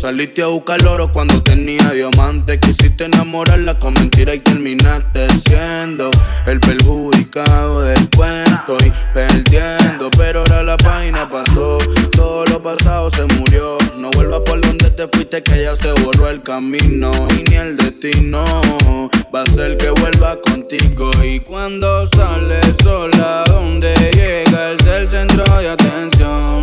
Saliste a buscar oro cuando tenía diamante. Quisiste enamorarla con mentira y terminaste siendo el perjudicado del cuento y perdiendo. Pero ahora la página pasó, todo lo pasado se murió. No vuelvas por donde te fuiste, que ya se borró el camino. Y ni el destino va a ser que vuelva contigo. Y cuando sales sola, donde llega el centro de atención,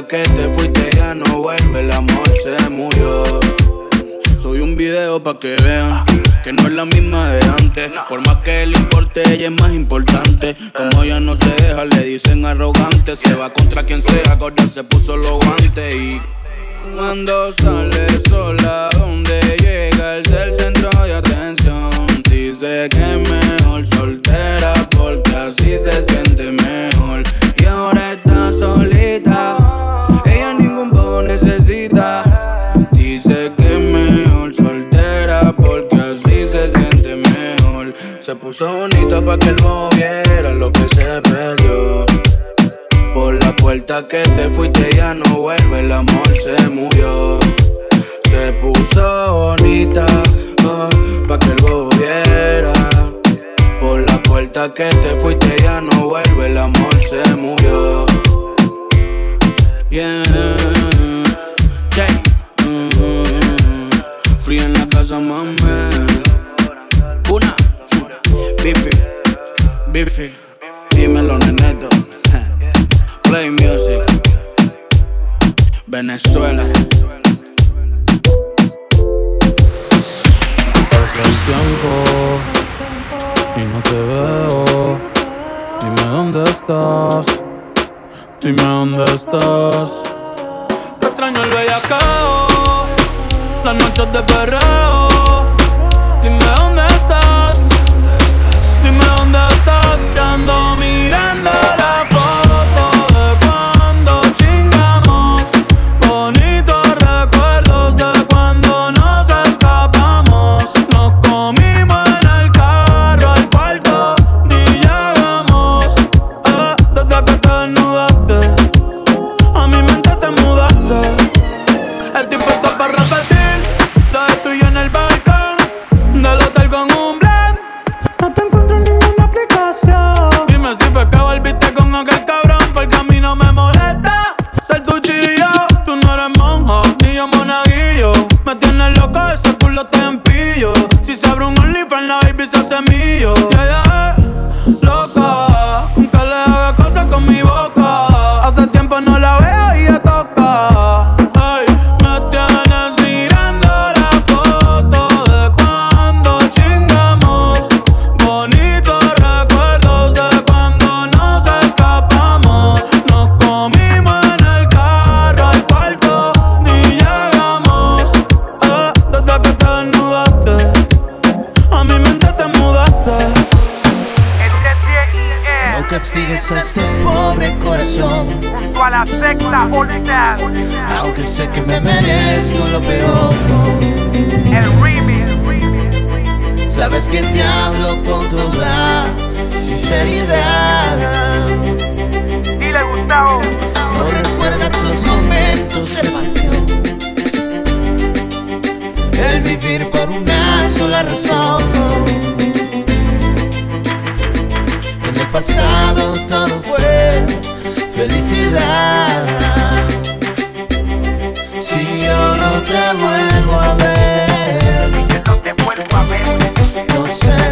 que te fuiste ya no vuelve, el amor se murió. Soy un video pa' que vean que no es la misma de antes. Por más que le importe, ella es más importante. Como ella no se deja, le dicen arrogante. Se va contra quien sea, ahora se puso los guantes y. Cuando sale sola, donde llega el del centro de atención. Dice que es mejor soltera porque así se siente mejor. Se puso bonita pa' que el bobo viera lo que se perdió. Por la puerta que te fuiste ya no vuelve, el amor se murió. Se puso bonita ah, pa' que el bobo viera. Por la puerta que te fuiste ya no vuelve, el amor se murió. Yeah, yeah. Mm, Frío en la casa, mami. Biffy, Biffy, dímelo, neneto. Play Music. Venezuela. Pasa el tiempo y no te veo. Dime dónde estás. Dime dónde estás. Te extraño el bellacao. Las noches de perreo. Estás. Loco, ese culo te empillo. Si se abre un OnlyFans, la baby se hace mío. Y ella es la secta. Aunque sé que me merezco lo peor. El remix. Sabes que te hablo con toda sinceridad. Dile Gustavo. No recuerdas los momentos de pasión. El vivir por una sola razón. En el pasado todo fue felicidad. Si yo no te vuelvo a ver, no te vuelvo a ver, no sé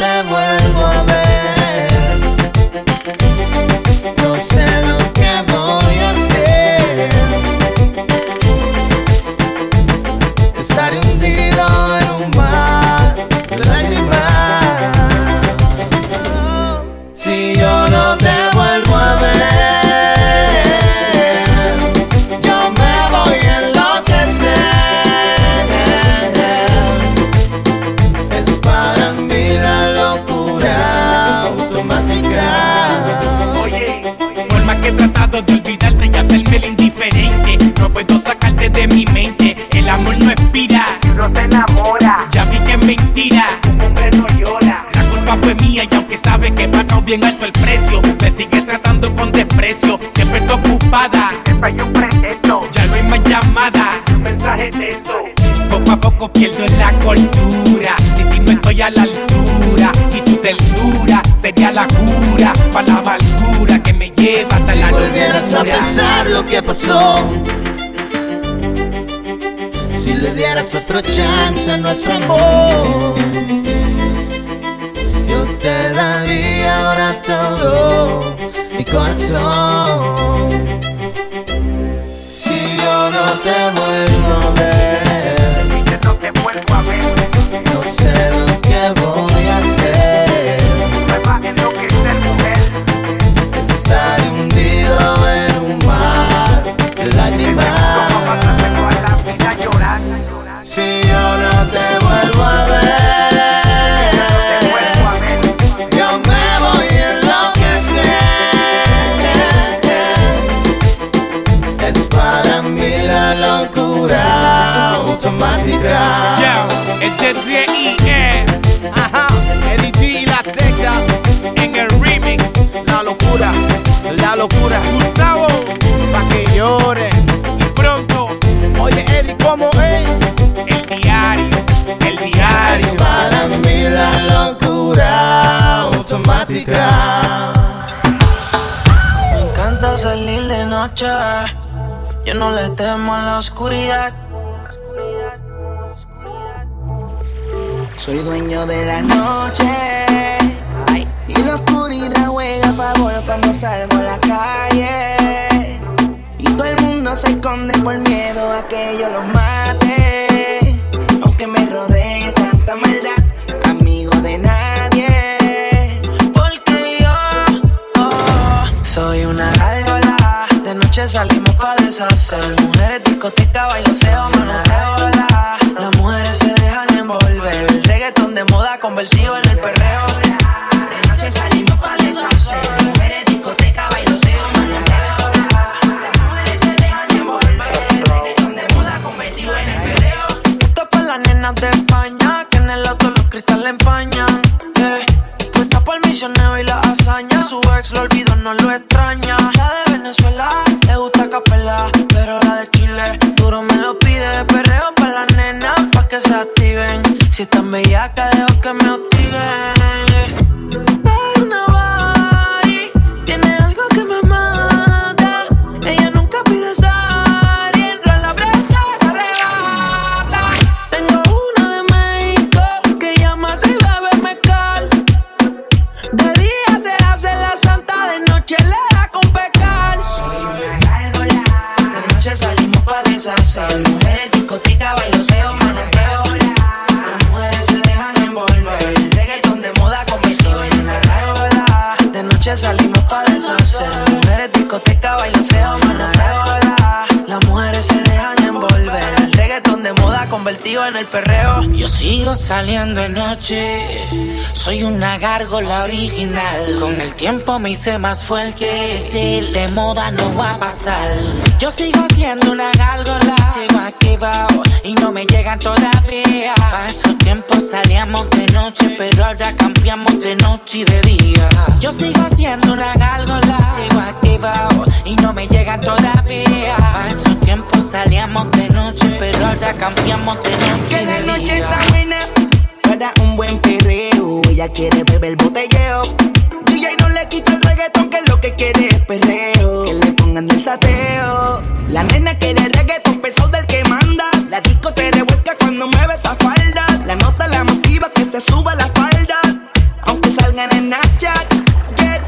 yo no de mi mente. El amor no expira, no se enamora. Ya vi que es mentira, un hombre no llora. La culpa fue mía y aunque sabe que he pagado bien alto el precio, me sigue tratando con desprecio. Siempre estoy ocupada, siempre hay un pretexto. Ya no hay más llamada, un mensaje texto. Poco a poco pierdo la cordura. Si ti no estoy a la altura y tu ternura sería la cura para la amargura que me lleva hasta Si la volvieras a locura. pensar lo que pasó Si le dieras otra chance a nuestro amor. Yo te daría ahora todo mi corazón. Si yo no te vuelvo a ver Yo, este es D.I.E. Ajá, Eddie D y la seca en el remix. La locura, la locura. Gustavo, pa' que llore. Y pronto, oye Eddie, ¿cómo es? El diario, el diario. Es para mí la locura automática. Me encanta salir de noche. Yo no le temo a la oscuridad. Soy dueño de la noche. Y la oscuridad juega a favor cuando salgo a la calle. Y todo el mundo se esconde por miedo a que yo los mate. Aunque me rodee tanta maldad, amigo de nadie. Porque yo oh, soy una gárgola. De noche salimos pa' deshacer. Mujeres, discoteca, bailoseo, manoteo, la. Las mujeres se dejan envolver. De moda convertido en el perreo. De noche salimos pa' deshacer. Mujeres, discoteca, bailoseo, manoteo, la. Las mujeres se dejan envolver. El reggaetón de moda convertido en el perreo. Esto es pa' las nenas de España, que en el auto los cristales empañan. Eh. Puesta por misionero y la hazaña, su ex lo olvidó, no lo extraña. La de Venezuela le gusta capela, pero la de Chile duro me lo pide. Perreo que se activen. Si están bellacas, dejo que me hostiguen. Discoteca, bailoseo, manoteo. Las mujeres se dejan envolver. El reggaetón de moda convertido en el perreo. Yo sigo saliendo de noche, soy una gárgola original. Con el tiempo me hice más fuerte, si de moda no va a pasar. Yo sigo siendo una gárgola, activado y no me llegan todavía. A esos tiempos salíamos de noche, pero ahora cambiamos de noche y de día. Yo sigo siendo una gárgola, sigo activado y no me llegan todavía. A esos tiempos salíamos de noche, pero ahora cambiamos de noche Que y la de noche día. está buena para un buen perreo. Ella quiere beber botelleo. DJ no le quita el reggaetón, que lo que quiere es perreo. Que le pongan el sateo. La nena quiere reggaetón pesado del que manda. La disco se revuelca cuando mueve esa falda. La nota la motiva que se suba la falda. Aunque salgan en Snapchat. yeah.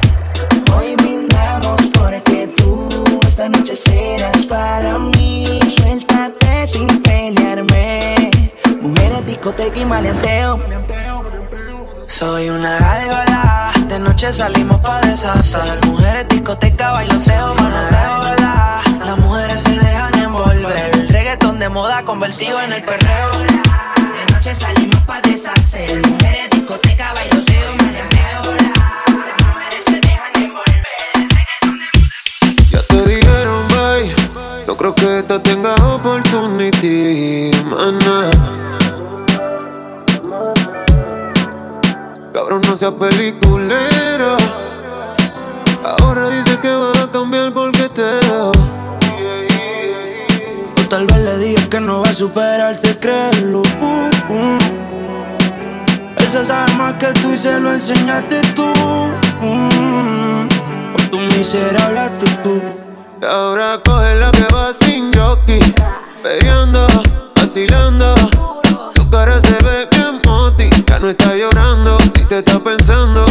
Hoy brindamos porque tú esta noche serás para mí. Suéltate sin pelearme. Mujeres, discoteca y maleanteo. Soy una gárgola, noche salimos pa' deshacer. Mujeres, discoteca, bailoseo, manoteo, la. Las mujeres se dejan envolver. El reggaetón de moda convertido en el perreo. De noche salimos pa' deshacer. Mujeres, discoteca, bailoseo, maleanteo. Las mujeres se dejan envolver. Ya te dijeron, bye. No creo que esta tenga opportunity, mana. Cabrón, no seas peliculero. Ahora dice que va a cambiar porque te dejo. O tal vez le digas que no va a superarte, créelo. Uh, uh. Se sabe más que tú y se lo enseñaste tú. Mm. Por tu miserable actitud. Y ahora coge la que va sin jockey. Peleando, vacilando. No está llorando, ni te está pensando.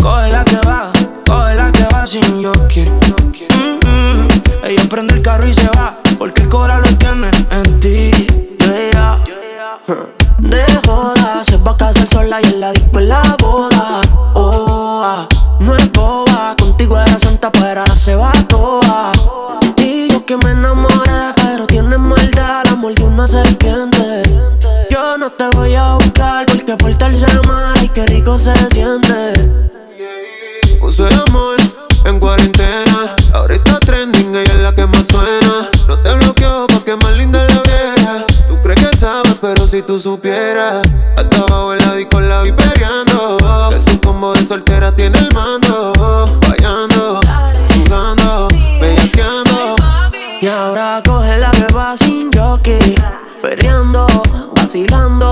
Coge la que va, coge la que va sin mm. Ella prende el carro y se va, porque el cora lo tiene en ti. Yeah. De joda, se va a casar sola y en la disco en la boda. Oh, ah, no es boba, contigo era santa, pero ahora se va toda. Y yo que me enamoré, pero tienes maldad, la mordió una serpiente. Yo no te voy a portarse mal, ay, qué rico se siente. Puso el amor en cuarentena. Ahora está trending, ella es la que más suena. No te bloqueo pa' que más linda la vieja. Tú crees que sabes, pero si tú supieras. Hasta abajo en la disco la vi peleando. Su combo de soltera tiene el mando. Fallando, sudando, bellaqueando. Y ahora coge la va sin jockey. Perreando, vacilando.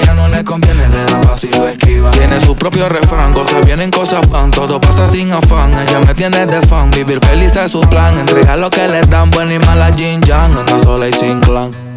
le conviene le da paso y lo esquiva. Tiene su propio refrán, cosas vienen, cosas van, todo pasa sin afán. Ella me tiene de fan, vivir feliz es su plan. Entregar lo que le dan, buena y mala Jin Yang, anda sola y sin clan.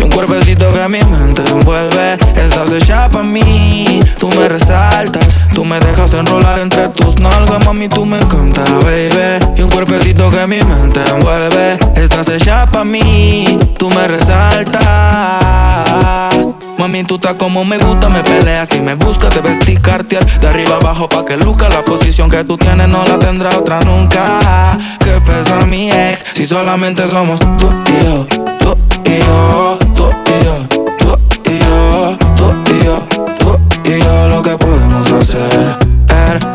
Y un cuerpecito que mi mente envuelve. Estás hecha pa' mí, tú me resaltas. Tú me dejas enrolar entre tus nalgas, mami, tú me encanta, baby. Y un cuerpecito que mi mente envuelve. Estás hecha pa' mí, tú me resaltas. Mami, tú estás como me gusta, me peleas y me buscas, te vestir cartier de arriba abajo pa' que luca la posición que tú tienes no la tendrá otra nunca. Que pesa mi ex si solamente somos tú y yo, tú y yo,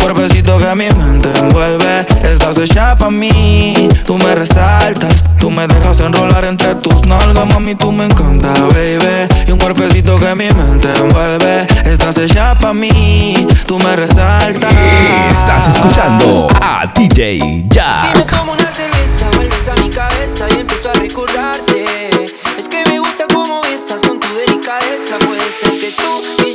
Cuerpecito que mi mente envuelve. Estás hecha pa' mí, tú me resaltas. Tú me dejas enrolar entre tus nalgas, mami, tú me encanta, baby. Y un cuerpecito que mi mente envuelve. Estás hecha pa' mí, tú me resaltas. Estás escuchando a DJ Jack. Si me tomo una cerveza, vuelves a mi cabeza y empiezo a recordarte. Es que me gusta cómo estás con tu delicadeza. Puede ser que tú